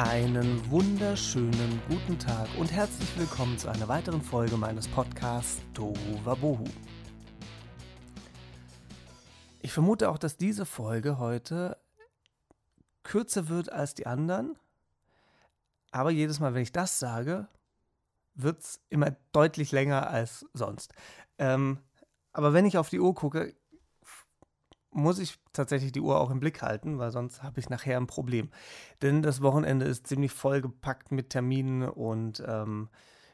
Einen wunderschönen guten Tag und herzlich willkommen zu einer weiteren Folge meines Podcasts Tohu Wabohu. Ich vermute auch, dass diese Folge heute kürzer wird als die anderen. Aber jedes Mal, wenn ich das sage, wird es immer deutlich länger als sonst. Ähm, aber wenn ich auf die Uhr gucke, muss ich tatsächlich die Uhr auch im Blick halten, weil sonst habe ich nachher ein Problem. Denn das Wochenende ist ziemlich vollgepackt mit Terminen und ähm,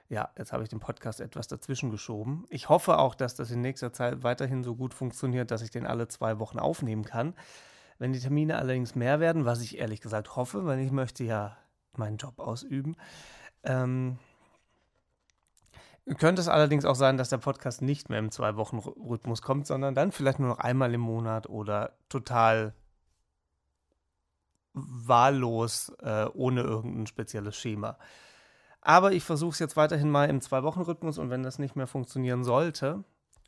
ja, jetzt habe ich den Podcast etwas dazwischen geschoben. Ich hoffe auch, dass das in nächster Zeit weiterhin so gut funktioniert, dass ich den alle zwei Wochen aufnehmen kann. Wenn die Termine allerdings mehr werden, was ich ehrlich gesagt hoffe, weil ich möchte ja meinen Job ausüben, ähm, könnte es allerdings auch sein, dass der Podcast nicht mehr im Zwei-Wochen-Rhythmus kommt, sondern dann vielleicht nur noch einmal im Monat oder total wahllos, äh, ohne irgendein spezielles Schema. Aber ich versuche es jetzt weiterhin mal im Zwei-Wochen-Rhythmus und wenn das nicht mehr funktionieren sollte,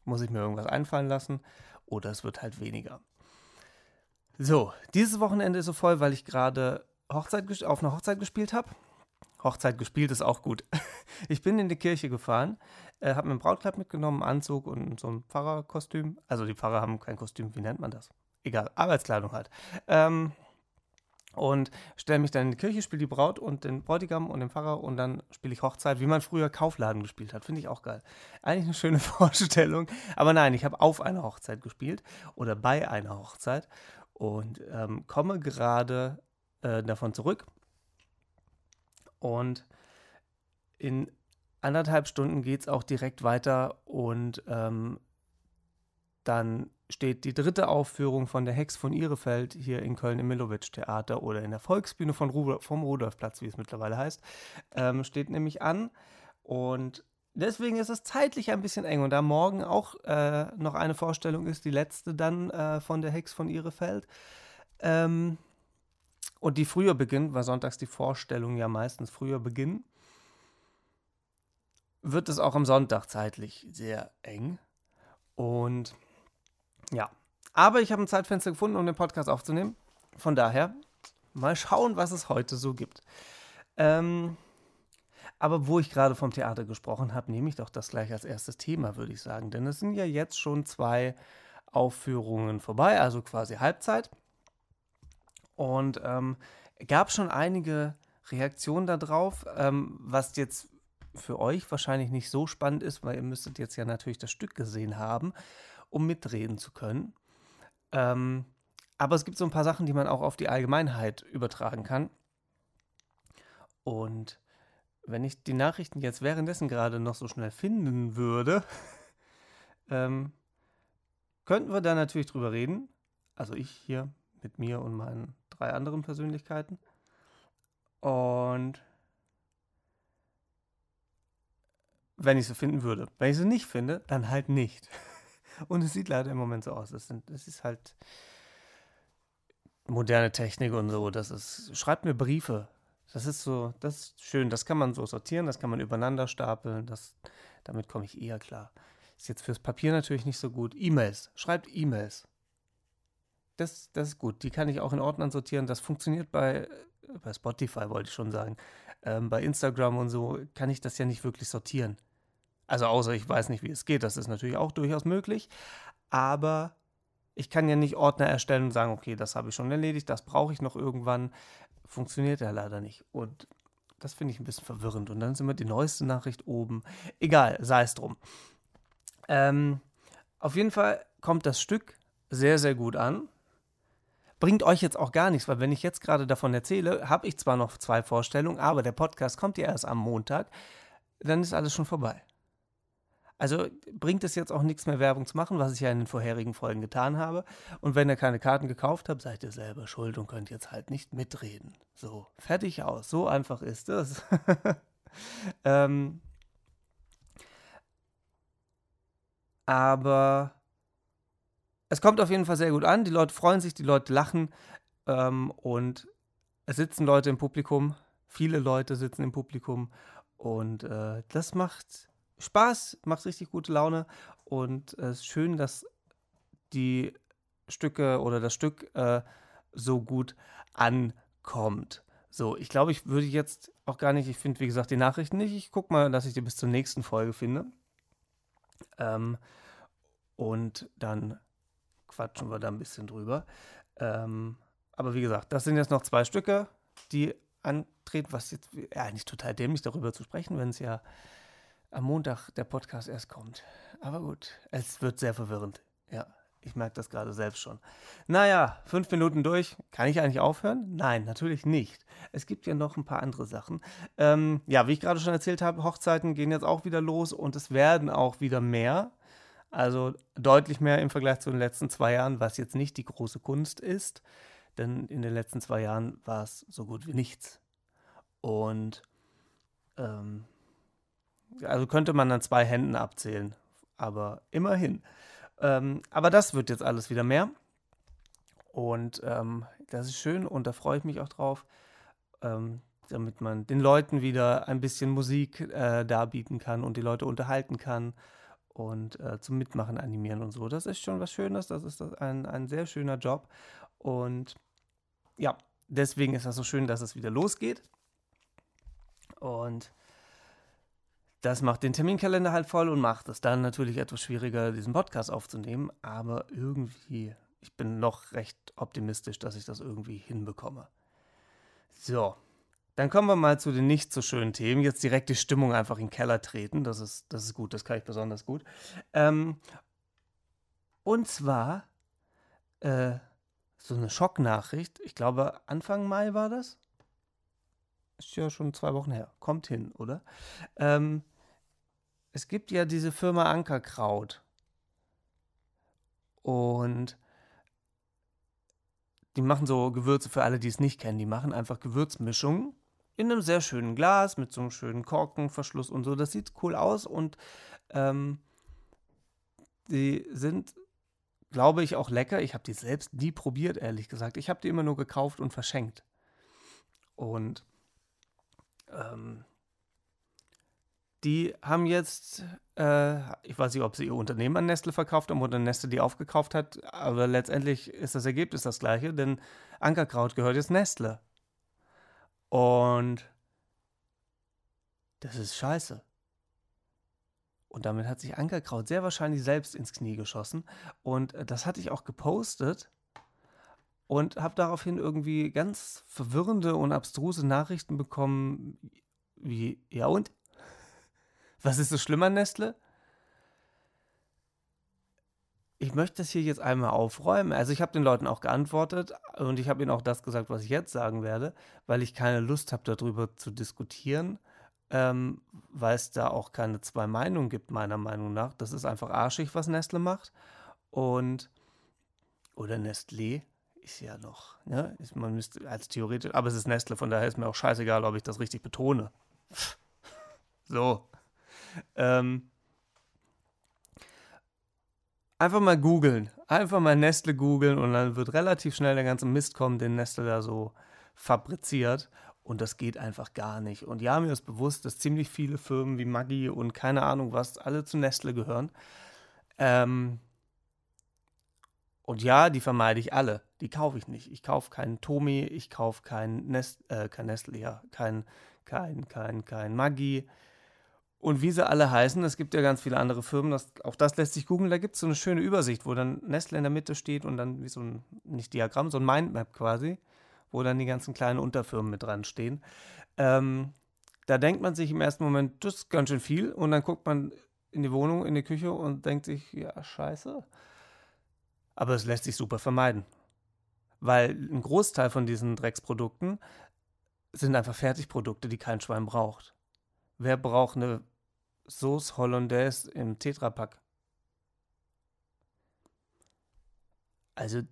muss ich mir irgendwas einfallen lassen oder es wird halt weniger. So, dieses Wochenende ist so voll, weil ich gerade auf einer Hochzeit gespielt habe. Hochzeit gespielt ist auch gut. Ich bin in die Kirche gefahren, äh, habe mir ein Brautkleid mitgenommen, Anzug und so ein Pfarrerkostüm. Also die Pfarrer haben kein Kostüm, wie nennt man das? Egal, Arbeitskleidung halt. Ähm, und stelle mich dann in die Kirche, spiele die Braut und den Bräutigam und den Pfarrer und dann spiele ich Hochzeit, wie man früher Kaufladen gespielt hat. Finde ich auch geil. Eigentlich eine schöne Vorstellung. Aber nein, ich habe auf einer Hochzeit gespielt oder bei einer Hochzeit und ähm, komme gerade äh, davon zurück und in anderthalb Stunden geht es auch direkt weiter und ähm, dann steht die dritte Aufführung von der Hex von Ihrefeld hier in Köln im Millowitsch Theater oder in der Volksbühne von Rudolf, vom Rudolfplatz, wie es mittlerweile heißt, ähm, steht nämlich an. Und deswegen ist es zeitlich ein bisschen eng. Und da morgen auch äh, noch eine Vorstellung ist, die letzte dann äh, von der Hex von Ihrefeld, ähm, und die früher beginnt, weil sonntags die Vorstellungen ja meistens früher beginnen, wird es auch am Sonntag zeitlich sehr eng. Und ja, aber ich habe ein Zeitfenster gefunden, um den Podcast aufzunehmen. Von daher, mal schauen, was es heute so gibt. Ähm, aber wo ich gerade vom Theater gesprochen habe, nehme ich doch das gleich als erstes Thema, würde ich sagen. Denn es sind ja jetzt schon zwei Aufführungen vorbei, also quasi Halbzeit. Und ähm, gab schon einige Reaktionen darauf, ähm, was jetzt für euch wahrscheinlich nicht so spannend ist, weil ihr müsstet jetzt ja natürlich das Stück gesehen haben, um mitreden zu können. Ähm, aber es gibt so ein paar Sachen, die man auch auf die Allgemeinheit übertragen kann. Und wenn ich die Nachrichten jetzt währenddessen gerade noch so schnell finden würde, ähm, könnten wir da natürlich drüber reden. Also ich hier mit mir und meinen drei anderen Persönlichkeiten. Und wenn ich sie finden würde. Wenn ich sie nicht finde, dann halt nicht. Und es sieht leider im Moment so aus. Das, sind, das ist halt moderne Technik und so. Das ist, schreibt mir Briefe. Das ist so, das ist schön. Das kann man so sortieren, das kann man übereinander stapeln. Das, damit komme ich eher klar. Ist jetzt fürs Papier natürlich nicht so gut. E-Mails. Schreibt E-Mails das, das ist gut. Die kann ich auch in Ordnern sortieren. Das funktioniert bei, bei Spotify, wollte ich schon sagen. Ähm, bei Instagram und so kann ich das ja nicht wirklich sortieren. Also außer ich weiß nicht, wie es geht. Das ist natürlich auch durchaus möglich. Aber ich kann ja nicht Ordner erstellen und sagen, okay, das habe ich schon erledigt, das brauche ich noch irgendwann. Funktioniert ja leider nicht. Und das finde ich ein bisschen verwirrend. Und dann sind wir die neueste Nachricht oben. Egal, sei es drum. Ähm, auf jeden Fall kommt das Stück sehr, sehr gut an bringt euch jetzt auch gar nichts, weil wenn ich jetzt gerade davon erzähle, habe ich zwar noch zwei Vorstellungen, aber der Podcast kommt ja erst am Montag, dann ist alles schon vorbei. Also bringt es jetzt auch nichts mehr Werbung zu machen, was ich ja in den vorherigen Folgen getan habe. Und wenn ihr keine Karten gekauft habt, seid ihr selber schuld und könnt jetzt halt nicht mitreden. So, fertig aus. So einfach ist es. ähm, aber es kommt auf jeden Fall sehr gut an. Die Leute freuen sich, die Leute lachen ähm, und es sitzen Leute im Publikum. Viele Leute sitzen im Publikum und äh, das macht Spaß, macht richtig gute Laune und es ist schön, dass die Stücke oder das Stück äh, so gut ankommt. So, ich glaube, ich würde jetzt auch gar nicht, ich finde, wie gesagt, die Nachrichten nicht. Ich gucke mal, dass ich die bis zur nächsten Folge finde. Ähm, und dann quatschen wir da ein bisschen drüber. Ähm, aber wie gesagt, das sind jetzt noch zwei Stücke, die antreten, was jetzt ja, eigentlich total dämlich darüber zu sprechen, wenn es ja am Montag der Podcast erst kommt. Aber gut, es wird sehr verwirrend. Ja. Ich merke das gerade selbst schon. Naja, fünf Minuten durch. Kann ich eigentlich aufhören? Nein, natürlich nicht. Es gibt ja noch ein paar andere Sachen. Ähm, ja, wie ich gerade schon erzählt habe, Hochzeiten gehen jetzt auch wieder los und es werden auch wieder mehr. Also deutlich mehr im Vergleich zu den letzten zwei Jahren, was jetzt nicht die große Kunst ist. Denn in den letzten zwei Jahren war es so gut wie nichts. Und ähm, also könnte man an zwei Händen abzählen. Aber immerhin. Ähm, aber das wird jetzt alles wieder mehr. Und ähm, das ist schön und da freue ich mich auch drauf, ähm, damit man den Leuten wieder ein bisschen Musik äh, darbieten kann und die Leute unterhalten kann und äh, zum Mitmachen animieren und so. Das ist schon was Schönes, das ist ein, ein sehr schöner Job. Und ja, deswegen ist das so schön, dass es wieder losgeht. Und das macht den Terminkalender halt voll und macht es dann natürlich etwas schwieriger, diesen Podcast aufzunehmen. Aber irgendwie, ich bin noch recht optimistisch, dass ich das irgendwie hinbekomme. So, dann kommen wir mal zu den nicht so schönen Themen. Jetzt direkt die Stimmung einfach in den Keller treten. Das ist, das ist gut, das kann ich besonders gut. Ähm, und zwar äh, so eine Schocknachricht. Ich glaube, Anfang Mai war das. Ist ja schon zwei Wochen her. Kommt hin, oder? Ähm, es gibt ja diese Firma Ankerkraut. Und die machen so Gewürze für alle, die es nicht kennen. Die machen einfach Gewürzmischungen in einem sehr schönen Glas mit so einem schönen Korkenverschluss und so. Das sieht cool aus und ähm, die sind, glaube ich, auch lecker. Ich habe die selbst nie probiert, ehrlich gesagt. Ich habe die immer nur gekauft und verschenkt. Und ähm, die haben jetzt, äh, ich weiß nicht, ob sie ihr Unternehmen an Nestle verkauft haben oder Nestle die aufgekauft hat, aber letztendlich ist das Ergebnis das gleiche, denn Ankerkraut gehört jetzt Nestle. Und das ist scheiße. Und damit hat sich Ankerkraut sehr wahrscheinlich selbst ins Knie geschossen. Und äh, das hatte ich auch gepostet und habe daraufhin irgendwie ganz verwirrende und abstruse Nachrichten bekommen, wie, ja und? Was ist so schlimm an Nestle? Ich möchte das hier jetzt einmal aufräumen. Also ich habe den Leuten auch geantwortet und ich habe ihnen auch das gesagt, was ich jetzt sagen werde, weil ich keine Lust habe, darüber zu diskutieren, ähm, weil es da auch keine zwei Meinungen gibt, meiner Meinung nach. Das ist einfach arschig, was Nestle macht. Und, oder Nestlé ist ja noch, ne? man müsste als theoretisch, aber es ist Nestle, von daher ist mir auch scheißegal, ob ich das richtig betone. so. Ähm, einfach mal googeln. Einfach mal Nestle googeln und dann wird relativ schnell der ganze Mist kommen, den Nestle da so fabriziert. Und das geht einfach gar nicht. Und ja, mir ist bewusst, dass ziemlich viele Firmen wie Maggi und keine Ahnung was alle zu Nestle gehören. Ähm, und ja, die vermeide ich alle. Die kaufe ich nicht. Ich kaufe keinen Tomi, ich kaufe kein, Nest, äh, kein Nestle, ja, kein, kein, kein, kein Maggi. Und wie sie alle heißen, es gibt ja ganz viele andere Firmen, das, auch das lässt sich googeln, da gibt es so eine schöne Übersicht, wo dann Nestle in der Mitte steht und dann wie so ein, nicht Diagramm, so ein Mindmap quasi, wo dann die ganzen kleinen Unterfirmen mit dran stehen. Ähm, da denkt man sich im ersten Moment, das ist ganz schön viel und dann guckt man in die Wohnung, in die Küche und denkt sich, ja, scheiße. Aber es lässt sich super vermeiden. Weil ein Großteil von diesen Drecksprodukten sind einfach Fertigprodukte, die kein Schwein braucht. Wer braucht eine Sauce Hollandaise im Tetrapack? Also,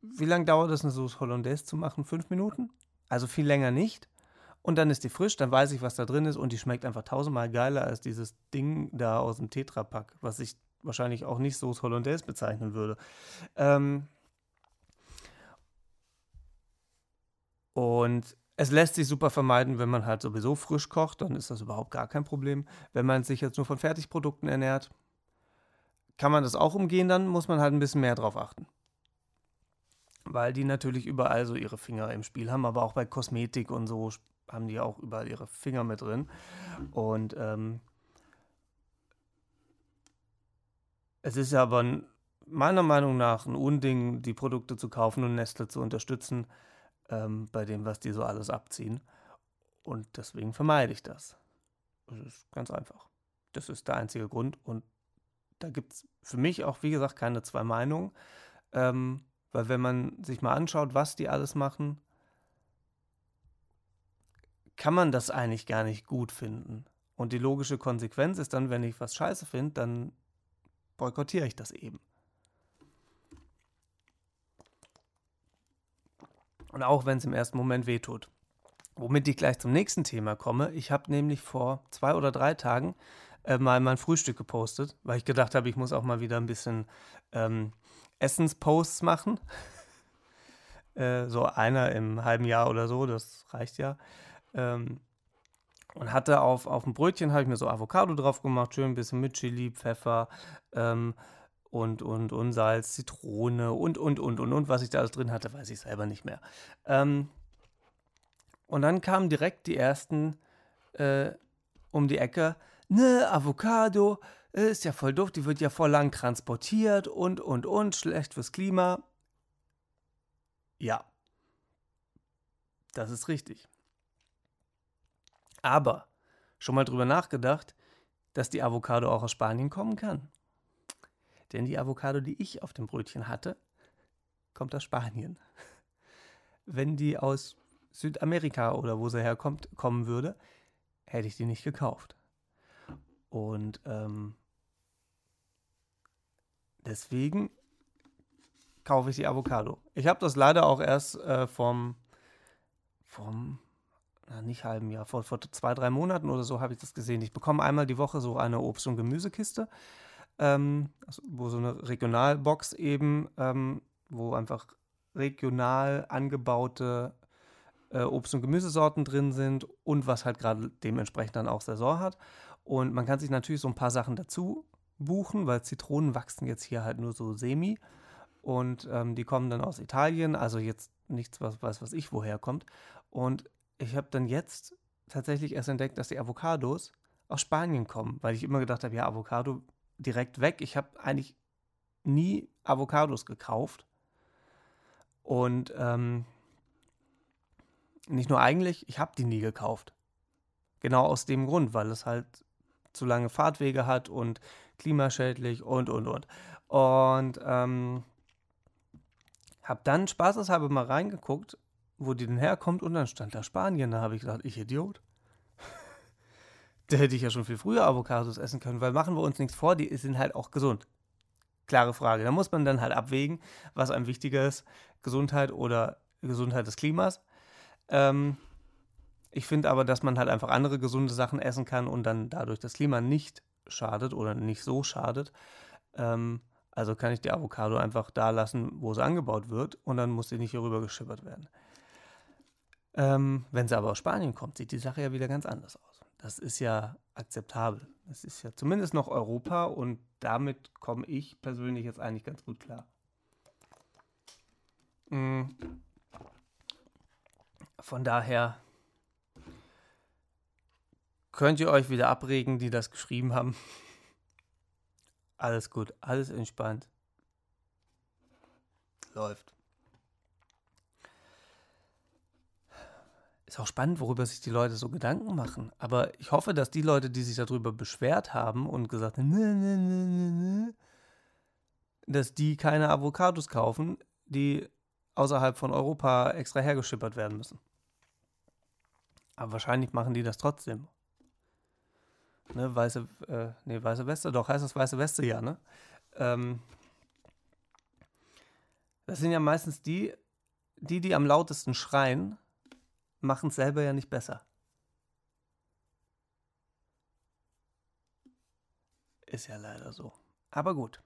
wie lange dauert es, eine Sauce Hollandaise zu machen? Fünf Minuten? Also viel länger nicht. Und dann ist die frisch, dann weiß ich, was da drin ist und die schmeckt einfach tausendmal geiler als dieses Ding da aus dem Tetrapack, was ich wahrscheinlich auch nicht Sauce Hollandaise bezeichnen würde. Ähm und es lässt sich super vermeiden, wenn man halt sowieso frisch kocht, dann ist das überhaupt gar kein Problem. Wenn man sich jetzt nur von Fertigprodukten ernährt, kann man das auch umgehen, dann muss man halt ein bisschen mehr drauf achten. weil die natürlich überall so ihre Finger im Spiel haben, aber auch bei Kosmetik und so haben die auch überall ihre Finger mit drin. Und ähm, es ist ja aber meiner Meinung nach ein Unding, die Produkte zu kaufen und Nestle zu unterstützen ähm, bei dem, was die so alles abziehen. Und deswegen vermeide ich das. Das ist ganz einfach. Das ist der einzige Grund. Und da gibt es für mich auch, wie gesagt, keine zwei Meinungen. Ähm, weil wenn man sich mal anschaut, was die alles machen, kann man das eigentlich gar nicht gut finden. Und die logische Konsequenz ist dann, wenn ich was scheiße finde, dann boykottiere ich das eben. Und auch wenn es im ersten Moment wehtut. Womit ich gleich zum nächsten Thema komme. Ich habe nämlich vor zwei oder drei Tagen äh, mal mein Frühstück gepostet, weil ich gedacht habe, ich muss auch mal wieder ein bisschen ähm, Essensposts machen. äh, so einer im halben Jahr oder so, das reicht ja. Ähm, und hatte auf, auf dem Brötchen, habe ich mir so Avocado drauf gemacht, schön ein bisschen mit Chili, Pfeffer ähm, und, und, und Salz, Zitrone und, und, und, und, und, was ich da alles drin hatte, weiß ich selber nicht mehr. Ähm, und dann kamen direkt die ersten äh, um die Ecke, ne, Avocado, äh, ist ja voll doof, die wird ja voll lang transportiert und, und, und, schlecht fürs Klima. Ja, das ist richtig. Aber schon mal drüber nachgedacht, dass die Avocado auch aus Spanien kommen kann. Denn die Avocado, die ich auf dem Brötchen hatte, kommt aus Spanien. Wenn die aus Südamerika oder wo sie herkommt, kommen würde, hätte ich die nicht gekauft. Und ähm, deswegen kaufe ich die Avocado. Ich habe das leider auch erst äh, vom, vom na, nicht halben Jahr, vor, vor zwei, drei Monaten oder so habe ich das gesehen. Ich bekomme einmal die Woche so eine Obst- und Gemüsekiste, ähm, also, wo so eine Regionalbox eben, ähm, wo einfach regional angebaute äh, Obst- und Gemüsesorten drin sind und was halt gerade dementsprechend dann auch Saison hat. Und man kann sich natürlich so ein paar Sachen dazu buchen, weil Zitronen wachsen jetzt hier halt nur so semi. Und ähm, die kommen dann aus Italien, also jetzt nichts, was weiß was ich woher kommt. Und ich habe dann jetzt tatsächlich erst entdeckt, dass die Avocados aus Spanien kommen, weil ich immer gedacht habe, ja, Avocado direkt weg. Ich habe eigentlich nie Avocados gekauft. Und ähm, nicht nur eigentlich, ich habe die nie gekauft. Genau aus dem Grund, weil es halt zu lange Fahrtwege hat und klimaschädlich und, und, und. Und ähm, habe dann spaßeshalber mal reingeguckt, wo die denn herkommt und dann stand da Spanien. Da habe ich gedacht, ich Idiot. Da hätte ich ja schon viel früher Avocados essen können, weil machen wir uns nichts vor, die sind halt auch gesund. Klare Frage. Da muss man dann halt abwägen, was einem wichtiger ist, Gesundheit oder Gesundheit des Klimas. Ähm, ich finde aber, dass man halt einfach andere gesunde Sachen essen kann und dann dadurch das Klima nicht schadet oder nicht so schadet. Ähm, also kann ich die Avocado einfach da lassen, wo sie angebaut wird und dann muss sie nicht hier rüber geschippert werden. Ähm, wenn sie aber aus Spanien kommt, sieht die Sache ja wieder ganz anders aus. Das ist ja akzeptabel. Das ist ja zumindest noch Europa und damit komme ich persönlich jetzt eigentlich ganz gut klar. Mhm. Von daher könnt ihr euch wieder abregen, die das geschrieben haben. Alles gut, alles entspannt. Läuft. Ist auch spannend, worüber sich die Leute so Gedanken machen. Aber ich hoffe, dass die Leute, die sich darüber beschwert haben und gesagt haben, dass die keine Avocados kaufen, die außerhalb von Europa extra hergeschippert werden müssen. Aber wahrscheinlich machen die das trotzdem. Ne, weiße, äh, nee, weiße Weste, doch, heißt das weiße Weste ja, ne? Ähm, das sind ja meistens die, die, die am lautesten schreien, machen es selber ja nicht besser. Ist ja leider so. Aber gut.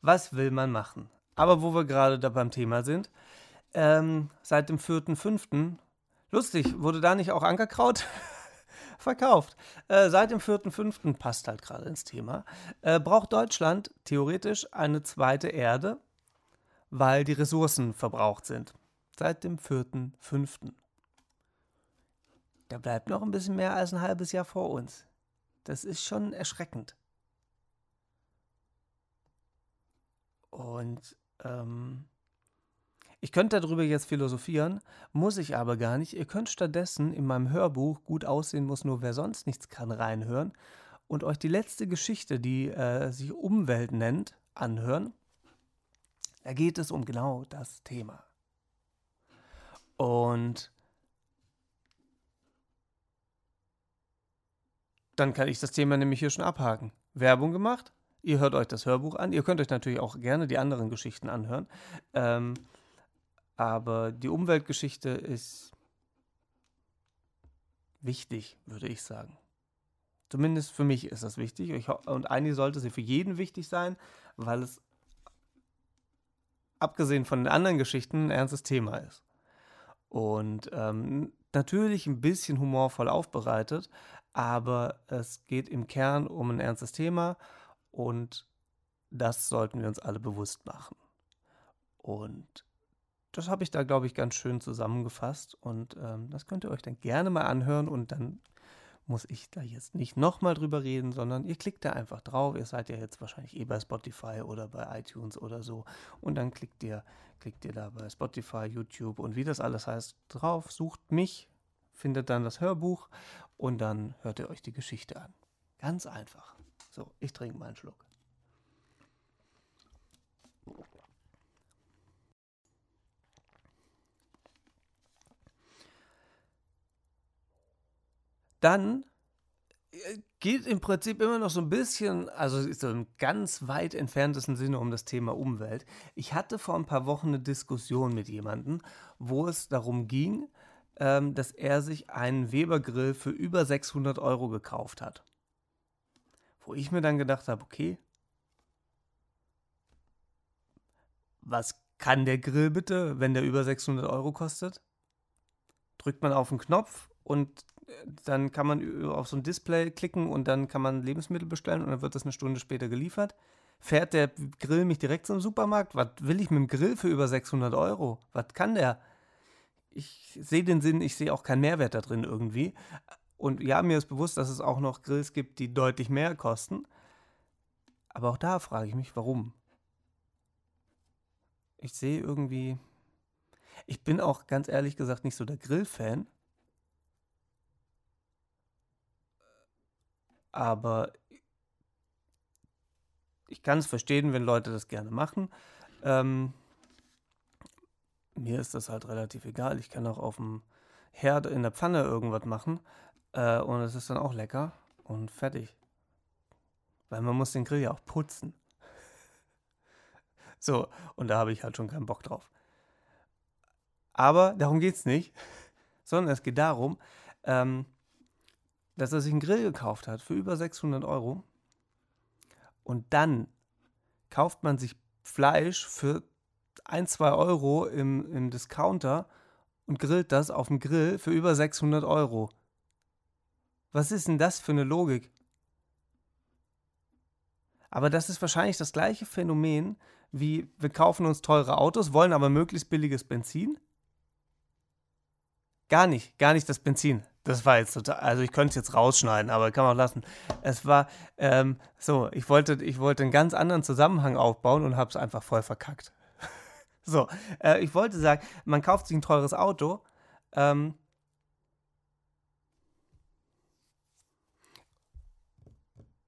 Was will man machen? Aber wo wir gerade da beim Thema sind, ähm, seit dem 4.5. Lustig, wurde da nicht auch Ankerkraut verkauft? Äh, seit dem 4.5. passt halt gerade ins Thema. Äh, braucht Deutschland theoretisch eine zweite Erde, weil die Ressourcen verbraucht sind. Seit dem 4.5. Da bleibt noch ein bisschen mehr als ein halbes Jahr vor uns. Das ist schon erschreckend. Und ähm, ich könnte darüber jetzt philosophieren, muss ich aber gar nicht. Ihr könnt stattdessen in meinem Hörbuch Gut aussehen muss nur wer sonst nichts kann reinhören und euch die letzte Geschichte, die äh, sich Umwelt nennt, anhören. Da geht es um genau das Thema. Und dann kann ich das Thema nämlich hier schon abhaken. Werbung gemacht, ihr hört euch das Hörbuch an, ihr könnt euch natürlich auch gerne die anderen Geschichten anhören. Ähm, aber die Umweltgeschichte ist wichtig, würde ich sagen. Zumindest für mich ist das wichtig. Ich, und eigentlich sollte sie für jeden wichtig sein, weil es abgesehen von den anderen Geschichten ein ernstes Thema ist. Und ähm, natürlich ein bisschen humorvoll aufbereitet, aber es geht im Kern um ein ernstes Thema und das sollten wir uns alle bewusst machen. Und das habe ich da, glaube ich, ganz schön zusammengefasst und ähm, das könnt ihr euch dann gerne mal anhören und dann muss ich da jetzt nicht nochmal drüber reden, sondern ihr klickt da einfach drauf. Ihr seid ja jetzt wahrscheinlich eh bei Spotify oder bei iTunes oder so. Und dann klickt ihr, klickt ihr da bei Spotify, YouTube und wie das alles heißt drauf, sucht mich, findet dann das Hörbuch und dann hört ihr euch die Geschichte an. Ganz einfach. So, ich trinke mal einen Schluck. Dann äh, geht im Prinzip immer noch so ein bisschen, also so im ganz weit entferntesten Sinne um das Thema Umwelt. Ich hatte vor ein paar Wochen eine Diskussion mit jemandem, wo es darum ging, ähm, dass er sich einen Weber-Grill für über 600 Euro gekauft hat. Wo ich mir dann gedacht habe, okay, was kann der Grill bitte, wenn der über 600 Euro kostet? Drückt man auf den Knopf und dann kann man auf so ein Display klicken und dann kann man Lebensmittel bestellen und dann wird das eine Stunde später geliefert. Fährt der Grill mich direkt zum Supermarkt? Was will ich mit dem Grill für über 600 Euro? Was kann der? Ich sehe den Sinn, ich sehe auch keinen Mehrwert da drin irgendwie. Und ja, mir ist bewusst, dass es auch noch Grills gibt, die deutlich mehr kosten. Aber auch da frage ich mich, warum? Ich sehe irgendwie. Ich bin auch ganz ehrlich gesagt nicht so der Grill-Fan. Aber ich kann es verstehen, wenn Leute das gerne machen. Ähm, mir ist das halt relativ egal. Ich kann auch auf dem Herd in der Pfanne irgendwas machen äh, und es ist dann auch lecker und fertig. Weil man muss den Grill ja auch putzen. so, und da habe ich halt schon keinen Bock drauf. Aber darum geht es nicht, sondern es geht darum, ähm, dass er sich einen Grill gekauft hat für über 600 Euro und dann kauft man sich Fleisch für 1, 2 Euro im, im Discounter und grillt das auf dem Grill für über 600 Euro. Was ist denn das für eine Logik? Aber das ist wahrscheinlich das gleiche Phänomen wie wir kaufen uns teure Autos, wollen aber möglichst billiges Benzin. Gar nicht, gar nicht das Benzin. Das war jetzt total, also ich könnte es jetzt rausschneiden, aber kann man auch lassen. Es war ähm, so, ich wollte, ich wollte einen ganz anderen Zusammenhang aufbauen und habe es einfach voll verkackt. so, äh, ich wollte sagen, man kauft sich ein teures Auto, ähm,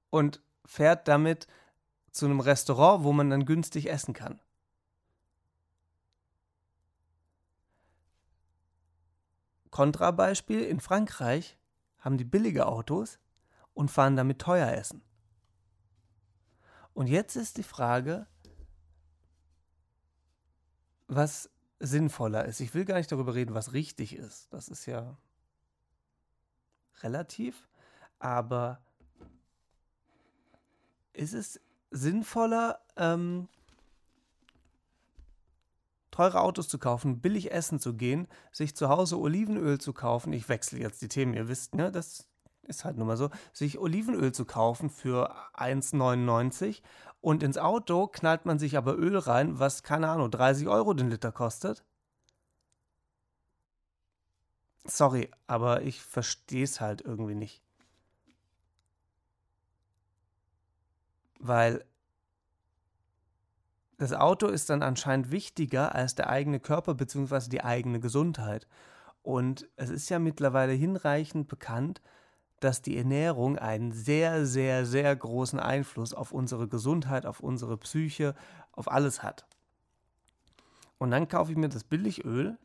und fährt damit zu einem Restaurant, wo man dann günstig essen kann. Kontrabeispiel, in Frankreich haben die billige Autos und fahren damit teuer essen. Und jetzt ist die Frage, was sinnvoller ist. Ich will gar nicht darüber reden, was richtig ist. Das ist ja relativ. Aber ist es sinnvoller, ähm, teure Autos zu kaufen, billig essen zu gehen, sich zu Hause Olivenöl zu kaufen. Ich wechsle jetzt die Themen, ihr wisst, ne? Das ist halt nun mal so, sich Olivenöl zu kaufen für 1,99 und ins Auto knallt man sich aber Öl rein, was, keine Ahnung, 30 Euro den Liter kostet. Sorry, aber ich verstehe es halt irgendwie nicht. Weil das Auto ist dann anscheinend wichtiger als der eigene Körper bzw. die eigene Gesundheit. Und es ist ja mittlerweile hinreichend bekannt, dass die Ernährung einen sehr, sehr, sehr großen Einfluss auf unsere Gesundheit, auf unsere Psyche, auf alles hat. Und dann kaufe ich mir das Billigöl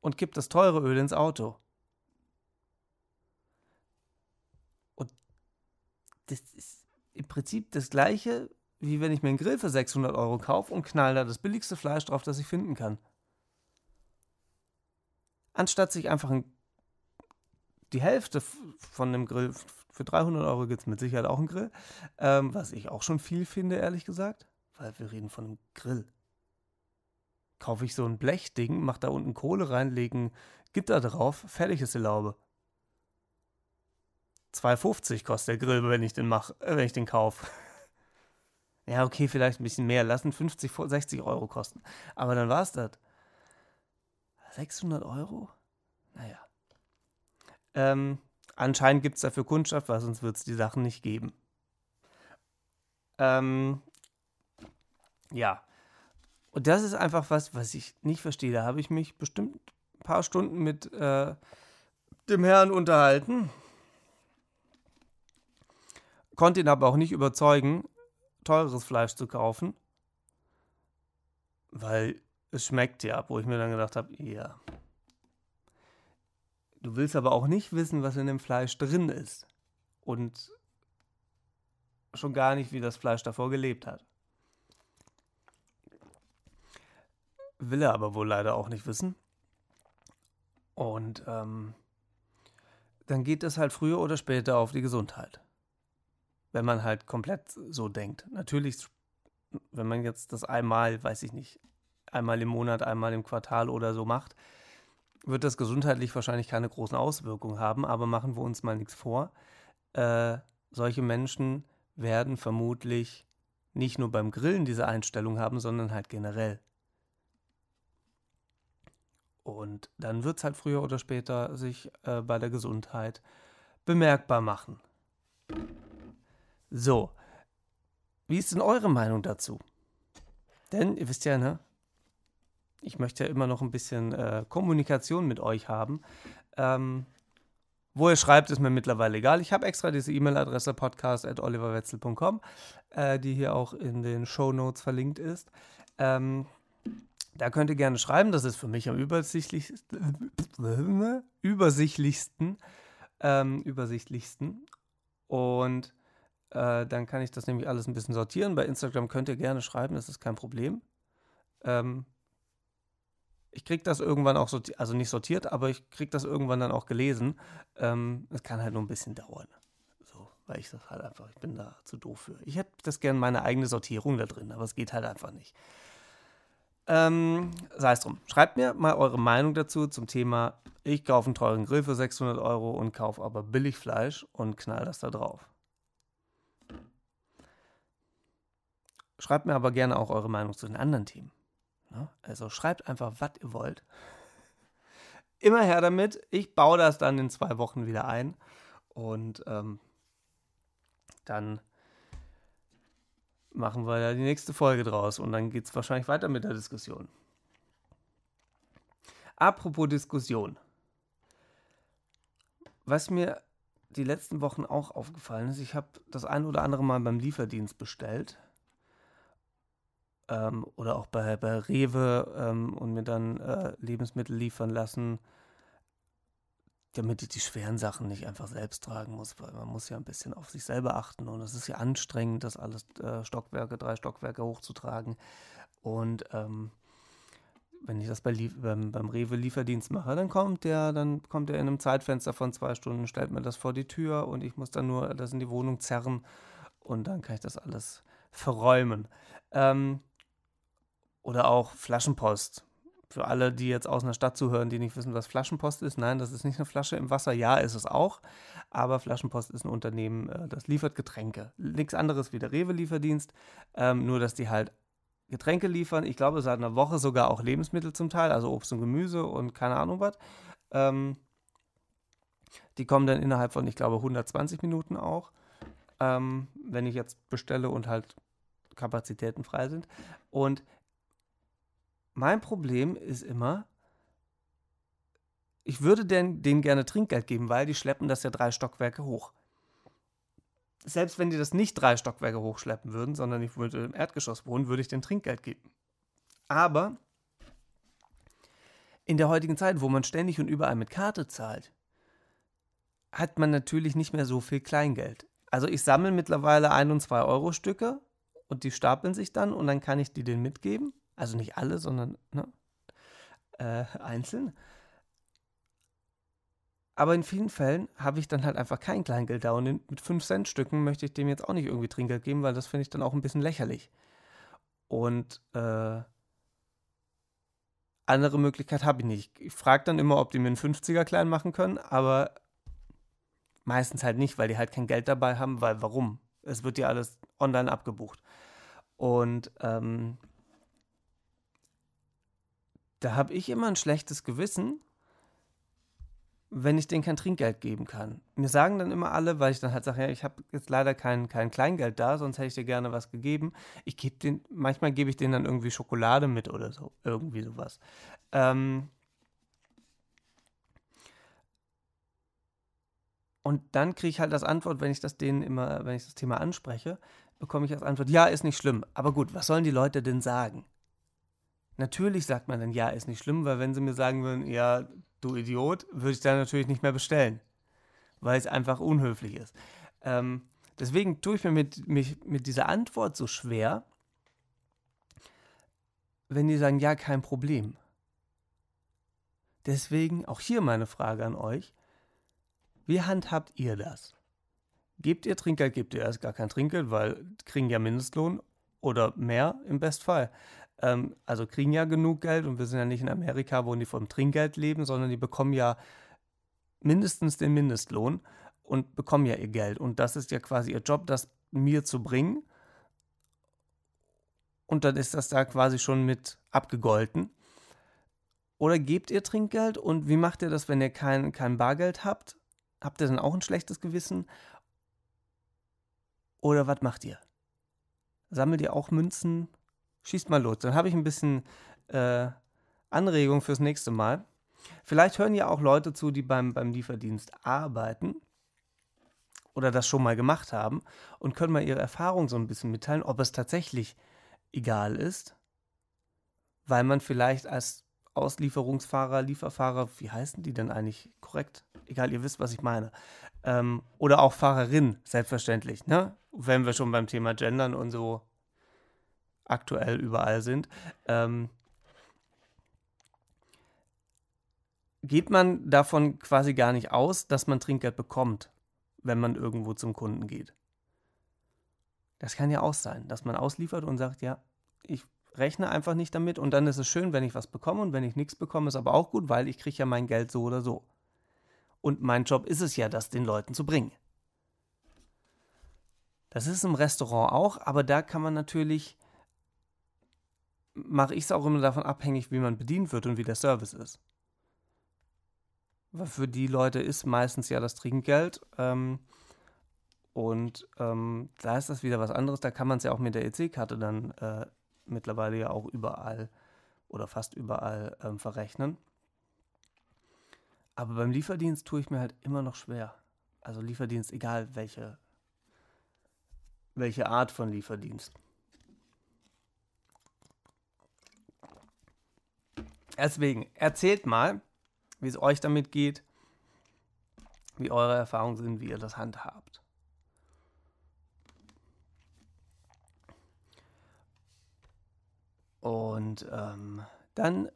und kipp das teure Öl ins Auto. Und das ist im Prinzip das gleiche, wie wenn ich mir einen Grill für 600 Euro kaufe und knall da das billigste Fleisch drauf, das ich finden kann. Anstatt sich einfach ein, die Hälfte von dem Grill, für 300 Euro gibt es mit Sicherheit auch einen Grill, ähm, was ich auch schon viel finde, ehrlich gesagt, weil wir reden von einem Grill. Kaufe ich so ein Blechding, mach da unten Kohle rein, legen Gitter drauf, fertig ist die Laube. 2,50 kostet der Grill, wenn ich den mach, äh, wenn ich den kaufe. Ja, okay, vielleicht ein bisschen mehr. Lassen 50, 60 Euro kosten. Aber dann war es das. 600 Euro? Naja. Ähm, anscheinend gibt es dafür Kundschaft, weil sonst wird es die Sachen nicht geben. Ähm, ja. Und das ist einfach was, was ich nicht verstehe. Da habe ich mich bestimmt ein paar Stunden mit äh, dem Herrn unterhalten konnte ihn aber auch nicht überzeugen, teures Fleisch zu kaufen, weil es schmeckt ja, wo ich mir dann gedacht habe, ja. Du willst aber auch nicht wissen, was in dem Fleisch drin ist und schon gar nicht, wie das Fleisch davor gelebt hat. Will er aber wohl leider auch nicht wissen. Und ähm, dann geht es halt früher oder später auf die Gesundheit wenn man halt komplett so denkt. Natürlich, wenn man jetzt das einmal, weiß ich nicht, einmal im Monat, einmal im Quartal oder so macht, wird das gesundheitlich wahrscheinlich keine großen Auswirkungen haben, aber machen wir uns mal nichts vor. Äh, solche Menschen werden vermutlich nicht nur beim Grillen diese Einstellung haben, sondern halt generell. Und dann wird es halt früher oder später sich äh, bei der Gesundheit bemerkbar machen. So, wie ist denn eure Meinung dazu? Denn ihr wisst ja, ne? Ich möchte ja immer noch ein bisschen äh, Kommunikation mit euch haben. Ähm, wo ihr schreibt, ist mir mittlerweile egal. Ich habe extra diese E-Mail-Adresse podcast.oliverwetzel.com, äh, die hier auch in den Show Notes verlinkt ist. Ähm, da könnt ihr gerne schreiben. Das ist für mich am übersichtlichsten. übersichtlichsten. Ähm, übersichtlichsten. Und äh, dann kann ich das nämlich alles ein bisschen sortieren. Bei Instagram könnt ihr gerne schreiben, das ist kein Problem. Ähm, ich kriege das irgendwann auch sortiert, also nicht sortiert, aber ich kriege das irgendwann dann auch gelesen. Ähm, es kann halt nur ein bisschen dauern. So, weil ich das halt einfach, ich bin da zu doof für. Ich hätte das gerne meine eigene Sortierung da drin, aber es geht halt einfach nicht. Ähm, sei es drum. Schreibt mir mal eure Meinung dazu zum Thema, ich kaufe einen teuren Grill für 600 Euro und kaufe aber Billigfleisch und knall das da drauf. Schreibt mir aber gerne auch eure Meinung zu den anderen Themen. Ne? Also schreibt einfach, was ihr wollt. Immer her damit. Ich baue das dann in zwei Wochen wieder ein. Und ähm, dann machen wir ja die nächste Folge draus. Und dann geht es wahrscheinlich weiter mit der Diskussion. Apropos Diskussion. Was mir die letzten Wochen auch aufgefallen ist, ich habe das ein oder andere Mal beim Lieferdienst bestellt ähm, oder auch bei, bei Rewe ähm, und mir dann äh, Lebensmittel liefern lassen, damit ich die schweren Sachen nicht einfach selbst tragen muss, weil man muss ja ein bisschen auf sich selber achten und es ist ja anstrengend, das alles äh, Stockwerke, drei Stockwerke hochzutragen und ähm, wenn ich das bei beim, beim Rewe Lieferdienst mache, dann kommt der, dann kommt er in einem Zeitfenster von zwei Stunden, stellt mir das vor die Tür und ich muss dann nur das in die Wohnung zerren und dann kann ich das alles verräumen. Ähm, oder auch Flaschenpost für alle, die jetzt aus einer Stadt zuhören, die nicht wissen, was Flaschenpost ist, nein, das ist nicht eine Flasche im Wasser. Ja, ist es auch. Aber Flaschenpost ist ein Unternehmen, äh, das liefert Getränke. Nichts anderes wie der Rewe-Lieferdienst. Ähm, nur, dass die halt Getränke liefern. Ich glaube, seit einer Woche sogar auch Lebensmittel zum Teil, also Obst und Gemüse und keine Ahnung was. Ähm, die kommen dann innerhalb von, ich glaube, 120 Minuten auch, ähm, wenn ich jetzt bestelle und halt Kapazitäten frei sind. Und mein Problem ist immer, ich würde denen, denen gerne Trinkgeld geben, weil die schleppen das ja drei Stockwerke hoch. Selbst wenn die das nicht drei Stockwerke hochschleppen würden, sondern ich würde im Erdgeschoss wohnen, würde ich denen Trinkgeld geben. Aber in der heutigen Zeit, wo man ständig und überall mit Karte zahlt, hat man natürlich nicht mehr so viel Kleingeld. Also ich sammle mittlerweile 1 und 2 Euro Stücke und die stapeln sich dann und dann kann ich die denen mitgeben. Also nicht alle, sondern ne, äh, einzeln. Aber in vielen Fällen habe ich dann halt einfach kein Kleingeld da und mit 5 Cent Stücken möchte ich dem jetzt auch nicht irgendwie Trinkgeld geben, weil das finde ich dann auch ein bisschen lächerlich. Und äh, andere Möglichkeit habe ich nicht. Ich frage dann immer, ob die mir einen 50er klein machen können, aber meistens halt nicht, weil die halt kein Geld dabei haben, weil warum? Es wird ja alles online abgebucht. Und ähm, da habe ich immer ein schlechtes Gewissen, wenn ich denen kein Trinkgeld geben kann. Mir sagen dann immer alle, weil ich dann halt sage, ja, ich habe jetzt leider kein, kein Kleingeld da, sonst hätte ich dir gerne was gegeben. Ich gebe den, manchmal gebe ich denen dann irgendwie Schokolade mit oder so, irgendwie sowas. Ähm und dann kriege ich halt das Antwort, wenn ich das denen immer, wenn ich das Thema anspreche, bekomme ich als Antwort, ja, ist nicht schlimm. Aber gut, was sollen die Leute denn sagen? Natürlich sagt man dann, ja, ist nicht schlimm, weil wenn sie mir sagen würden, ja, du Idiot, würde ich dann natürlich nicht mehr bestellen, weil es einfach unhöflich ist. Ähm, deswegen tue ich mir mit, mich, mit dieser Antwort so schwer, wenn die sagen, ja, kein Problem. Deswegen auch hier meine Frage an euch. Wie handhabt ihr das? Gebt ihr Trinkgeld, gebt ihr erst gar kein Trinkgeld, weil kriegen ja Mindestlohn oder mehr im Bestfall ähm, also kriegen ja genug Geld und wir sind ja nicht in Amerika, wo die vom Trinkgeld leben, sondern die bekommen ja mindestens den Mindestlohn und bekommen ja ihr Geld. Und das ist ja quasi ihr Job, das mir zu bringen. Und dann ist das da quasi schon mit abgegolten. Oder gebt ihr Trinkgeld und wie macht ihr das, wenn ihr kein, kein Bargeld habt? Habt ihr dann auch ein schlechtes Gewissen? Oder was macht ihr? Sammelt ihr auch Münzen schießt mal los. Dann habe ich ein bisschen äh, Anregung fürs nächste Mal. Vielleicht hören ja auch Leute zu, die beim, beim Lieferdienst arbeiten oder das schon mal gemacht haben und können mal ihre Erfahrung so ein bisschen mitteilen, ob es tatsächlich egal ist, weil man vielleicht als Auslieferungsfahrer, Lieferfahrer, wie heißen die denn eigentlich korrekt? Egal, ihr wisst, was ich meine. Ähm, oder auch Fahrerin, selbstverständlich, ne? Wenn wir schon beim Thema Gendern und so aktuell überall sind, ähm, geht man davon quasi gar nicht aus, dass man Trinkgeld bekommt, wenn man irgendwo zum Kunden geht. Das kann ja auch sein, dass man ausliefert und sagt, ja, ich rechne einfach nicht damit und dann ist es schön, wenn ich was bekomme und wenn ich nichts bekomme, ist aber auch gut, weil ich kriege ja mein Geld so oder so. Und mein Job ist es ja, das den Leuten zu bringen. Das ist im Restaurant auch, aber da kann man natürlich mache ich es auch immer davon abhängig, wie man bedient wird und wie der Service ist. Weil für die Leute ist meistens ja das Trinkgeld. Ähm, und ähm, da ist das wieder was anderes. Da kann man es ja auch mit der EC-Karte dann äh, mittlerweile ja auch überall oder fast überall ähm, verrechnen. Aber beim Lieferdienst tue ich mir halt immer noch schwer. Also Lieferdienst, egal welche, welche Art von Lieferdienst. Deswegen, erzählt mal, wie es euch damit geht, wie eure Erfahrungen sind, wie ihr das handhabt. Und ähm, dann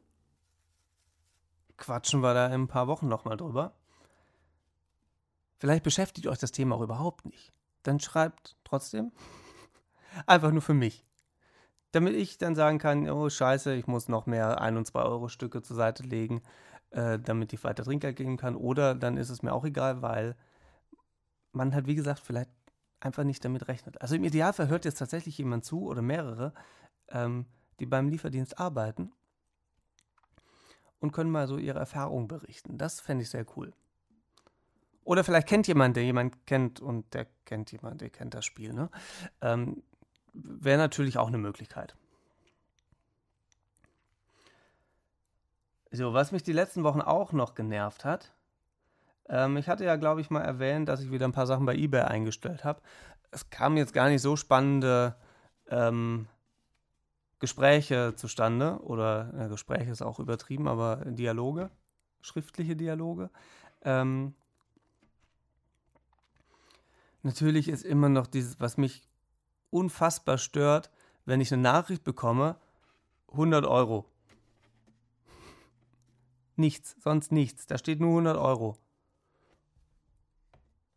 quatschen wir da in ein paar Wochen nochmal drüber. Vielleicht beschäftigt euch das Thema auch überhaupt nicht. Dann schreibt trotzdem einfach nur für mich. Damit ich dann sagen kann, oh scheiße, ich muss noch mehr 1 und 2 Euro Stücke zur Seite legen, äh, damit ich weiter Trinkgeld geben kann. Oder dann ist es mir auch egal, weil man halt, wie gesagt, vielleicht einfach nicht damit rechnet. Also im Idealfall hört jetzt tatsächlich jemand zu oder mehrere, ähm, die beim Lieferdienst arbeiten und können mal so ihre Erfahrungen berichten. Das fände ich sehr cool. Oder vielleicht kennt jemand, der jemand kennt und der kennt jemand, der kennt das Spiel. Ne? Ähm, Wäre natürlich auch eine Möglichkeit. So, was mich die letzten Wochen auch noch genervt hat, ähm, ich hatte ja, glaube ich, mal erwähnt, dass ich wieder ein paar Sachen bei eBay eingestellt habe. Es kamen jetzt gar nicht so spannende ähm, Gespräche zustande. Oder ja, Gespräche ist auch übertrieben, aber Dialoge, schriftliche Dialoge. Ähm, natürlich ist immer noch dieses, was mich unfassbar stört, wenn ich eine Nachricht bekomme, 100 Euro. Nichts, sonst nichts. Da steht nur 100 Euro.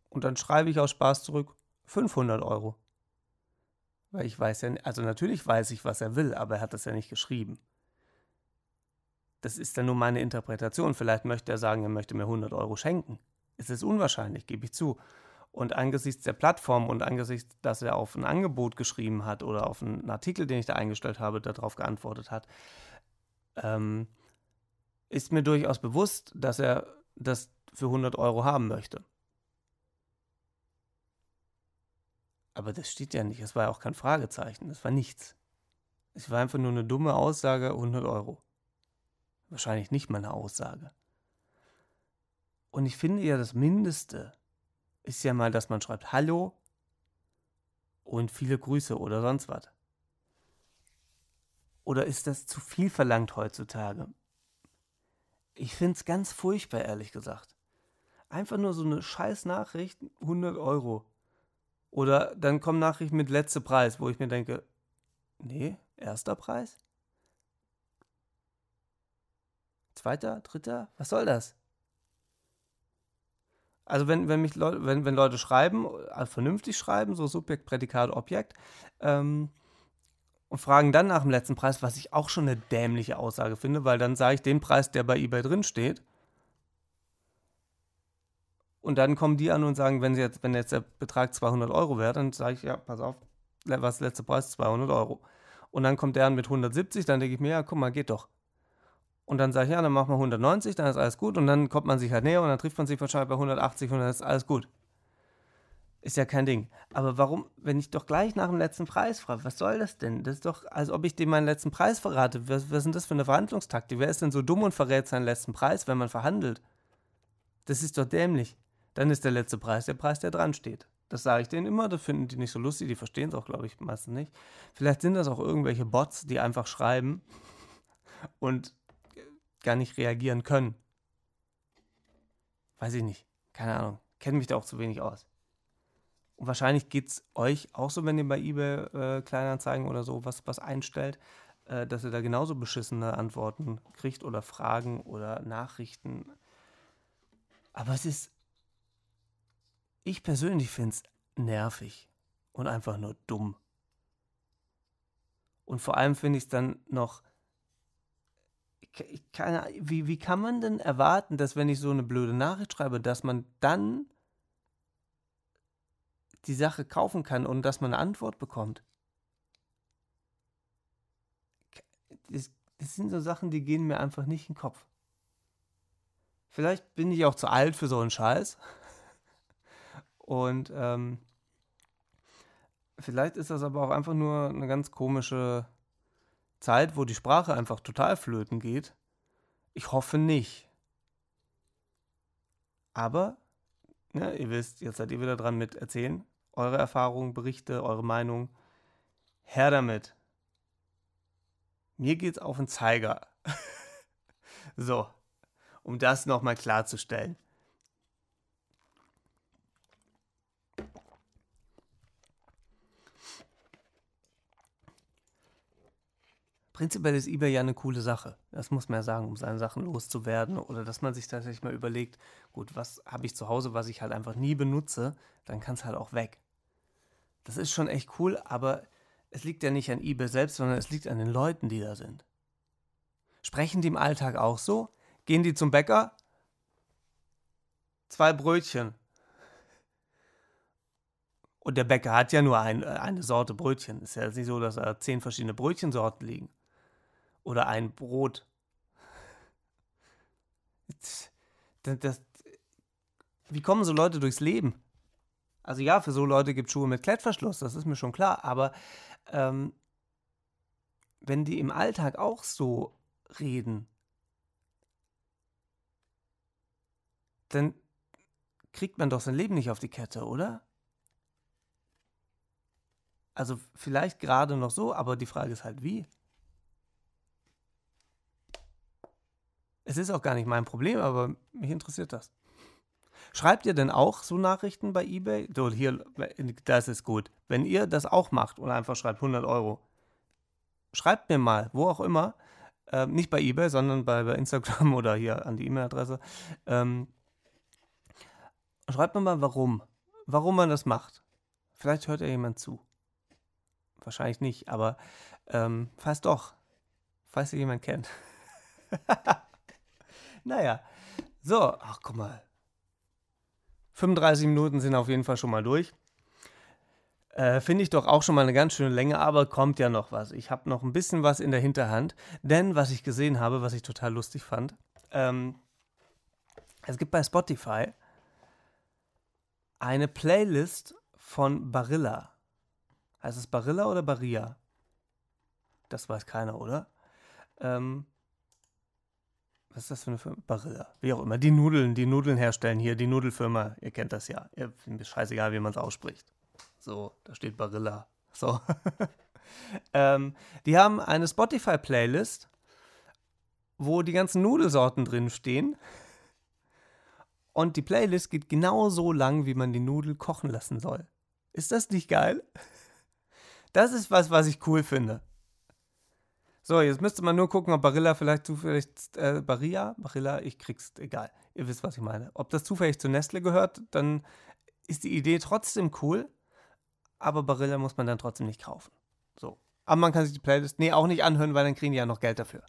Und dann schreibe ich aus Spaß zurück 500 Euro. Weil ich weiß ja, also natürlich weiß ich, was er will, aber er hat das ja nicht geschrieben. Das ist dann nur meine Interpretation. Vielleicht möchte er sagen, er möchte mir 100 Euro schenken. Es ist unwahrscheinlich, gebe ich zu. Und angesichts der Plattform und angesichts, dass er auf ein Angebot geschrieben hat oder auf einen Artikel, den ich da eingestellt habe, darauf geantwortet hat, ähm, ist mir durchaus bewusst, dass er das für 100 Euro haben möchte. Aber das steht ja nicht. Es war ja auch kein Fragezeichen. Es war nichts. Es war einfach nur eine dumme Aussage, 100 Euro. Wahrscheinlich nicht mal eine Aussage. Und ich finde ja, das Mindeste ist ja mal, dass man schreibt Hallo und viele Grüße oder sonst was. Oder ist das zu viel verlangt heutzutage? Ich finde es ganz furchtbar, ehrlich gesagt. Einfach nur so eine scheiß Nachricht, 100 Euro. Oder dann kommen Nachrichten mit letzter Preis, wo ich mir denke, nee, erster Preis? Zweiter, dritter? Was soll das? Also wenn, wenn, mich Leute, wenn, wenn Leute schreiben, also vernünftig schreiben, so Subjekt, Prädikat, Objekt, ähm, und fragen dann nach dem letzten Preis, was ich auch schon eine dämliche Aussage finde, weil dann sage ich den Preis, der bei eBay drin steht und dann kommen die an und sagen, wenn, sie jetzt, wenn jetzt der Betrag 200 Euro wäre, dann sage ich, ja, pass auf, was ist der letzte Preis? 200 Euro. Und dann kommt der an mit 170, dann denke ich mir, ja, guck mal, geht doch. Und dann sage ich, ja, dann machen wir 190, dann ist alles gut. Und dann kommt man sich halt näher und dann trifft man sich wahrscheinlich bei 180 und dann ist alles gut. Ist ja kein Ding. Aber warum, wenn ich doch gleich nach dem letzten Preis frage, was soll das denn? Das ist doch, als ob ich dem meinen letzten Preis verrate. Was, was ist denn das für eine Verhandlungstaktik? Wer ist denn so dumm und verrät seinen letzten Preis, wenn man verhandelt? Das ist doch dämlich dann ist der letzte Preis der Preis, der dran steht. Das sage ich denen immer, das finden die nicht so lustig, die verstehen es auch, glaube ich, meistens nicht. Vielleicht sind das auch irgendwelche Bots, die einfach schreiben und gar nicht reagieren können. Weiß ich nicht. Keine Ahnung. Kenne mich da auch zu wenig aus. Und wahrscheinlich geht es euch auch so, wenn ihr bei eBay äh, Kleinanzeigen oder so was, was einstellt, äh, dass ihr da genauso beschissene Antworten kriegt oder Fragen oder Nachrichten. Aber es ist ich persönlich finde es nervig und einfach nur dumm. Und vor allem finde ich es dann noch. Keine, wie, wie kann man denn erwarten, dass wenn ich so eine blöde Nachricht schreibe, dass man dann die Sache kaufen kann und dass man eine Antwort bekommt? Das, das sind so Sachen, die gehen mir einfach nicht in den Kopf. Vielleicht bin ich auch zu alt für so einen Scheiß. Und ähm, vielleicht ist das aber auch einfach nur eine ganz komische Zeit, wo die Sprache einfach total flöten geht. Ich hoffe nicht. Aber, ne, ihr wisst, jetzt seid ihr wieder dran mit erzählen. Eure Erfahrungen, Berichte, eure Meinung. Her damit. Mir geht's auf den Zeiger. so, um das nochmal klarzustellen. Prinzipiell ist eBay ja eine coole Sache. Das muss man ja sagen, um seine Sachen loszuwerden oder dass man sich tatsächlich mal überlegt, gut, was habe ich zu Hause, was ich halt einfach nie benutze, dann kann es halt auch weg. Das ist schon echt cool, aber es liegt ja nicht an eBay selbst, sondern es liegt an den Leuten, die da sind. Sprechen die im Alltag auch so? Gehen die zum Bäcker? Zwei Brötchen. Und der Bäcker hat ja nur ein, eine Sorte Brötchen. Ist ja nicht so, dass da zehn verschiedene Brötchensorten liegen. Oder ein Brot. Das, das, wie kommen so Leute durchs Leben? Also ja, für so Leute gibt es Schuhe mit Klettverschluss, das ist mir schon klar. Aber ähm, wenn die im Alltag auch so reden, dann kriegt man doch sein Leben nicht auf die Kette, oder? Also vielleicht gerade noch so, aber die Frage ist halt wie. Es ist auch gar nicht mein Problem, aber mich interessiert das. Schreibt ihr denn auch so Nachrichten bei eBay? So, hier, das ist gut. Wenn ihr das auch macht und einfach schreibt 100 Euro, schreibt mir mal, wo auch immer, äh, nicht bei eBay, sondern bei, bei, Instagram oder hier an die E-Mail-Adresse. Ähm, schreibt mir mal, warum. Warum man das macht. Vielleicht hört ja jemand zu. Wahrscheinlich nicht, aber ähm, falls doch. Falls ihr jemand kennt. naja. So, ach guck mal. 35 Minuten sind auf jeden Fall schon mal durch. Äh, Finde ich doch auch schon mal eine ganz schöne Länge, aber kommt ja noch was. Ich habe noch ein bisschen was in der Hinterhand, denn was ich gesehen habe, was ich total lustig fand, ähm, es gibt bei Spotify eine Playlist von Barilla. Heißt es Barilla oder Barilla? Das weiß keiner, oder? Ähm, was ist das für eine Firma? Barilla. Wie auch immer. Die Nudeln, die Nudeln herstellen hier, die Nudelfirma. Ihr kennt das ja. Ihr findet scheißegal, wie man es ausspricht. So, da steht Barilla. So. ähm, die haben eine Spotify-Playlist, wo die ganzen Nudelsorten drin stehen. Und die Playlist geht genauso lang, wie man die Nudel kochen lassen soll. Ist das nicht geil? Das ist was, was ich cool finde. So, jetzt müsste man nur gucken, ob Barilla vielleicht zufällig, äh, Barilla, Barilla, ich krieg's, egal. Ihr wisst, was ich meine. Ob das zufällig zu Nestle gehört, dann ist die Idee trotzdem cool, aber Barilla muss man dann trotzdem nicht kaufen. So. Aber man kann sich die Playlist, nee, auch nicht anhören, weil dann kriegen die ja noch Geld dafür.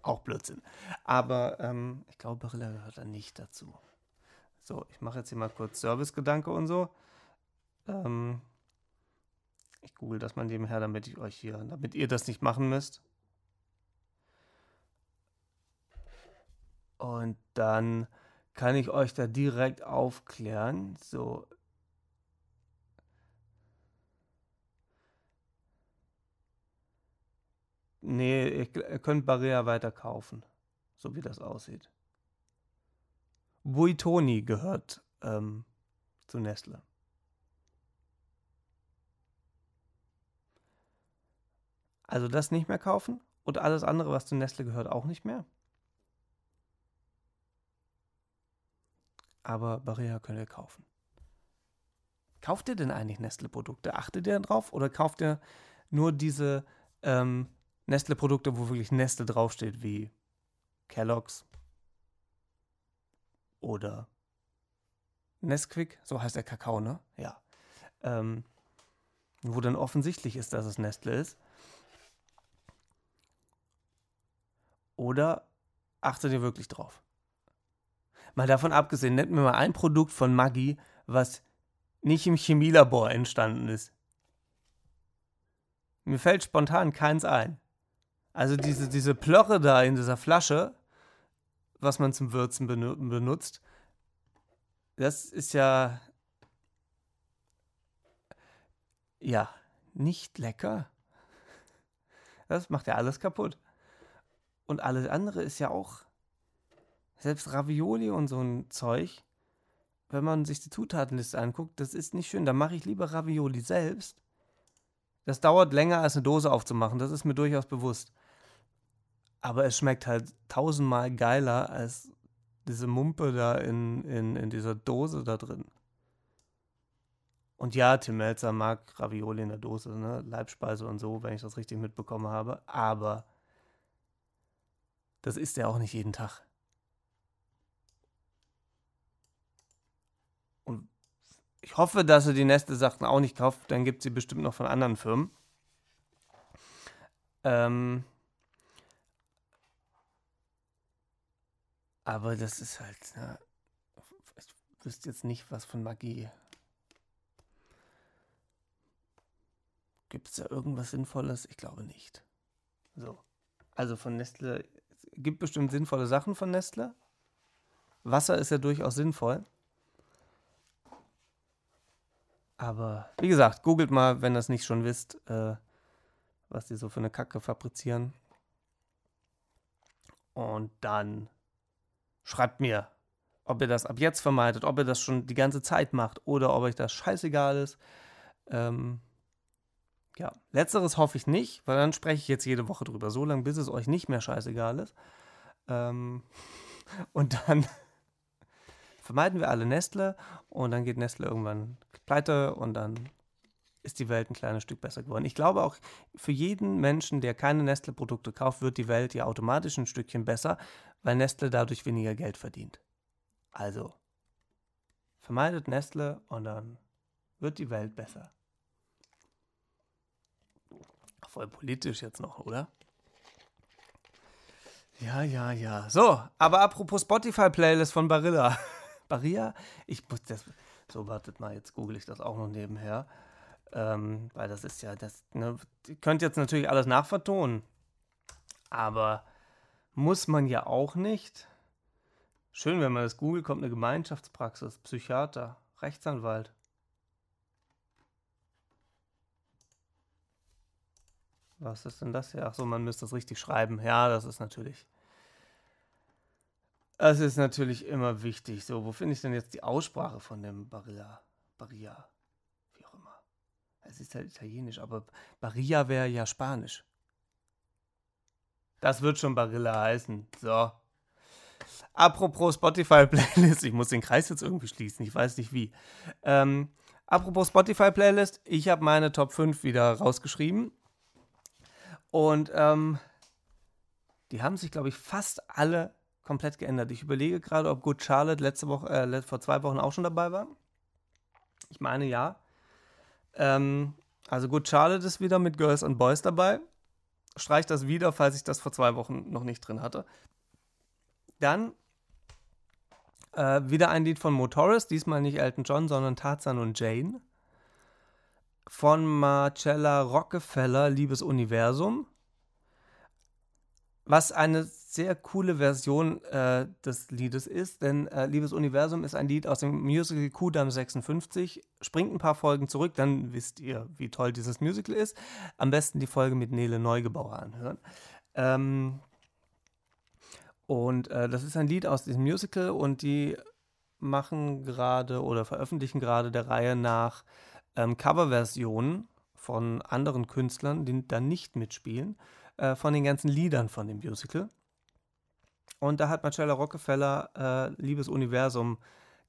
Auch Blödsinn. Aber ähm, ich glaube, Barilla gehört da nicht dazu. So, ich mache jetzt hier mal kurz Servicegedanke und so. Ähm, ich google das mal nebenher, damit ich euch hier, damit ihr das nicht machen müsst. Und dann kann ich euch da direkt aufklären. So. Nee, ihr könnt Barrea weiter kaufen. So wie das aussieht. Buitoni gehört ähm, zu Nestle. Also das nicht mehr kaufen und alles andere, was zu Nestle gehört, auch nicht mehr. Aber Barilla könnt ihr kaufen. Kauft ihr denn eigentlich Nestle-Produkte? Achtet ihr drauf? Oder kauft ihr nur diese ähm, Nestle-Produkte, wo wirklich Nestle draufsteht, wie Kellogg's oder Nesquik? So heißt der Kakao, ne? Ja. Ähm, wo dann offensichtlich ist, dass es Nestle ist. Oder achtet ihr wirklich drauf? Mal davon abgesehen, nennt mir mal ein Produkt von Maggi, was nicht im Chemielabor entstanden ist. Mir fällt spontan keins ein. Also diese, diese Plörre da in dieser Flasche, was man zum Würzen benutzt, das ist ja. Ja, nicht lecker. Das macht ja alles kaputt. Und alles andere ist ja auch, selbst Ravioli und so ein Zeug, wenn man sich die Zutatenliste anguckt, das ist nicht schön. Da mache ich lieber Ravioli selbst. Das dauert länger als eine Dose aufzumachen, das ist mir durchaus bewusst. Aber es schmeckt halt tausendmal geiler als diese Mumpe da in, in, in dieser Dose da drin. Und ja, Tim Melzer mag Ravioli in der Dose, ne? Leibspeise und so, wenn ich das richtig mitbekommen habe. Aber das isst er auch nicht jeden Tag. Und ich hoffe, dass er die Nestle-Sachen auch nicht kauft, dann gibt sie bestimmt noch von anderen Firmen. Ähm, aber das ist halt, na, ich wüsste jetzt nicht, was von Magie. Gibt es da irgendwas Sinnvolles? Ich glaube nicht. So. Also von Nestle, es gibt bestimmt sinnvolle Sachen von Nestle. Wasser ist ja durchaus sinnvoll. Aber wie gesagt, googelt mal, wenn ihr es nicht schon wisst, äh, was die so für eine Kacke fabrizieren. Und dann schreibt mir, ob ihr das ab jetzt vermeidet, ob ihr das schon die ganze Zeit macht oder ob euch das scheißegal ist. Ähm, ja, letzteres hoffe ich nicht, weil dann spreche ich jetzt jede Woche drüber, so lange, bis es euch nicht mehr scheißegal ist. Ähm, und dann vermeiden wir alle Nestle und dann geht Nestle irgendwann pleite und dann ist die Welt ein kleines Stück besser geworden. Ich glaube auch, für jeden Menschen, der keine Nestle-Produkte kauft, wird die Welt ja automatisch ein Stückchen besser, weil Nestle dadurch weniger Geld verdient. Also, vermeidet Nestle und dann wird die Welt besser. Voll politisch jetzt noch, oder? Ja, ja, ja. So, aber apropos Spotify-Playlist von Barilla. Barilla. Ich muss das. So, wartet mal, jetzt google ich das auch noch nebenher. Ähm, weil das ist ja, das, ne, ihr könnt jetzt natürlich alles nachvertonen. Aber muss man ja auch nicht. Schön, wenn man das googelt, kommt eine Gemeinschaftspraxis, Psychiater, Rechtsanwalt. Was ist denn das hier? Ach so, man müsste das richtig schreiben. Ja, das ist natürlich es ist natürlich immer wichtig. So, wo finde ich denn jetzt die Aussprache von dem Barilla? Barilla. Wie auch immer. Es ist halt italienisch, aber Barilla wäre ja spanisch. Das wird schon Barilla heißen. So. Apropos Spotify-Playlist, ich muss den Kreis jetzt irgendwie schließen, ich weiß nicht wie. Ähm, apropos Spotify-Playlist, ich habe meine Top 5 wieder rausgeschrieben. Und ähm, die haben sich, glaube ich, fast alle komplett geändert. Ich überlege gerade, ob Good Charlotte letzte Woche, äh, vor zwei Wochen auch schon dabei war. Ich meine ja. Ähm, also Good Charlotte ist wieder mit Girls and Boys dabei. Streich das wieder, falls ich das vor zwei Wochen noch nicht drin hatte. Dann äh, wieder ein Lied von Motoris, diesmal nicht Elton John, sondern Tarzan und Jane. Von Marcella Rockefeller, Liebes Universum. Was eine sehr coole Version äh, des Liedes ist, denn äh, Liebes Universum ist ein Lied aus dem Musical Kudam 56. Springt ein paar Folgen zurück, dann wisst ihr, wie toll dieses Musical ist. Am besten die Folge mit Nele Neugebauer anhören. Ähm, und äh, das ist ein Lied aus diesem Musical und die machen gerade oder veröffentlichen gerade der Reihe nach ähm, Coverversionen von anderen Künstlern, die da nicht mitspielen. Äh, von den ganzen Liedern von dem Musical. Und da hat Marcella Rockefeller äh, Liebes Universum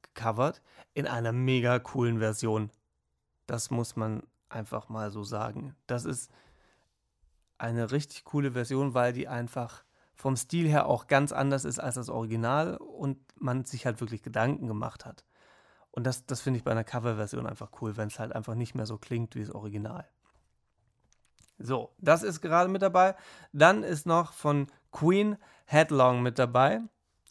gecovert in einer mega coolen Version. Das muss man einfach mal so sagen. Das ist eine richtig coole Version, weil die einfach vom Stil her auch ganz anders ist als das Original und man sich halt wirklich Gedanken gemacht hat. Und das, das finde ich bei einer Coverversion einfach cool, wenn es halt einfach nicht mehr so klingt wie das Original. So, das ist gerade mit dabei. Dann ist noch von Queen Headlong mit dabei.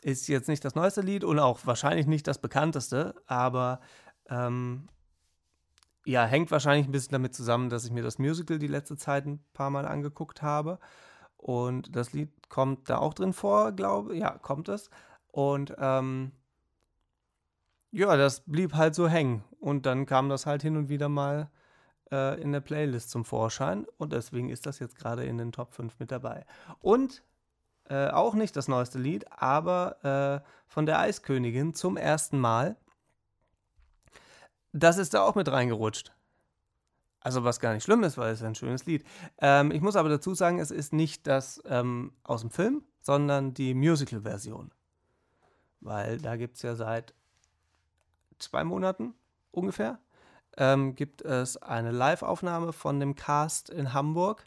Ist jetzt nicht das neueste Lied und auch wahrscheinlich nicht das bekannteste, aber ähm, ja, hängt wahrscheinlich ein bisschen damit zusammen, dass ich mir das Musical die letzte Zeit ein paar Mal angeguckt habe. Und das Lied kommt da auch drin vor, glaube ich. Ja, kommt es. Und ähm, ja, das blieb halt so hängen. Und dann kam das halt hin und wieder mal äh, in der Playlist zum Vorschein und deswegen ist das jetzt gerade in den Top 5 mit dabei. Und äh, auch nicht das neueste Lied, aber äh, von der Eiskönigin zum ersten Mal. Das ist da auch mit reingerutscht. Also was gar nicht schlimm ist, weil es ein schönes Lied. Ähm, ich muss aber dazu sagen, es ist nicht das ähm, aus dem Film, sondern die Musical-Version. Weil da gibt es ja seit zwei Monaten ungefähr ähm, gibt es eine Live-Aufnahme von dem Cast in Hamburg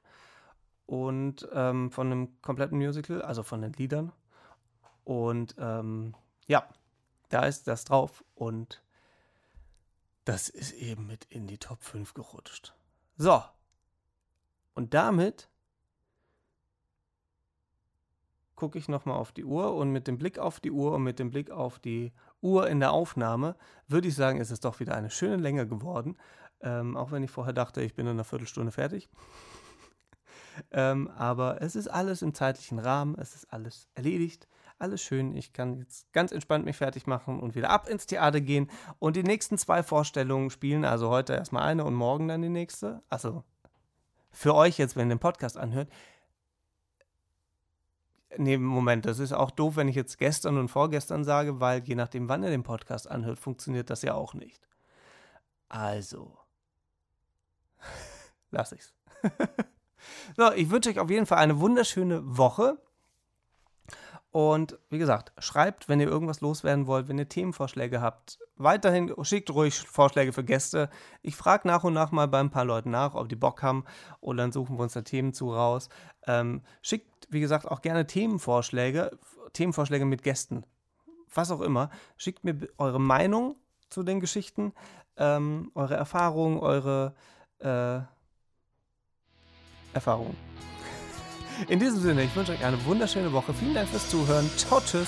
und ähm, von einem kompletten Musical, also von den Liedern. Und ähm, ja, da ist das drauf und das ist eben mit in die Top 5 gerutscht. So. Und damit gucke ich nochmal auf die Uhr und mit dem Blick auf die Uhr und mit dem Blick auf die Uhr in der Aufnahme würde ich sagen, ist es doch wieder eine schöne Länge geworden. Ähm, auch wenn ich vorher dachte, ich bin in einer Viertelstunde fertig. Ähm, aber es ist alles im zeitlichen Rahmen, es ist alles erledigt, alles schön. Ich kann jetzt ganz entspannt mich fertig machen und wieder ab ins Theater gehen und die nächsten zwei Vorstellungen spielen. Also heute erstmal eine und morgen dann die nächste. Also für euch jetzt, wenn ihr den Podcast anhört. Nee, Moment, das ist auch doof, wenn ich jetzt gestern und vorgestern sage, weil je nachdem, wann ihr den Podcast anhört, funktioniert das ja auch nicht. Also, lass ich's. so, ich wünsche euch auf jeden Fall eine wunderschöne Woche. Und wie gesagt, schreibt, wenn ihr irgendwas loswerden wollt, wenn ihr Themenvorschläge habt. Weiterhin schickt ruhig Vorschläge für Gäste. Ich frage nach und nach mal bei ein paar Leuten nach, ob die Bock haben. Und dann suchen wir uns da Themen zu raus. Ähm, schickt, wie gesagt, auch gerne Themenvorschläge. Themenvorschläge mit Gästen. Was auch immer. Schickt mir eure Meinung zu den Geschichten, ähm, eure Erfahrungen, eure äh, Erfahrungen. In diesem Sinne, ich wünsche euch eine wunderschöne Woche. Vielen Dank fürs Zuhören. Ciao, tschüss.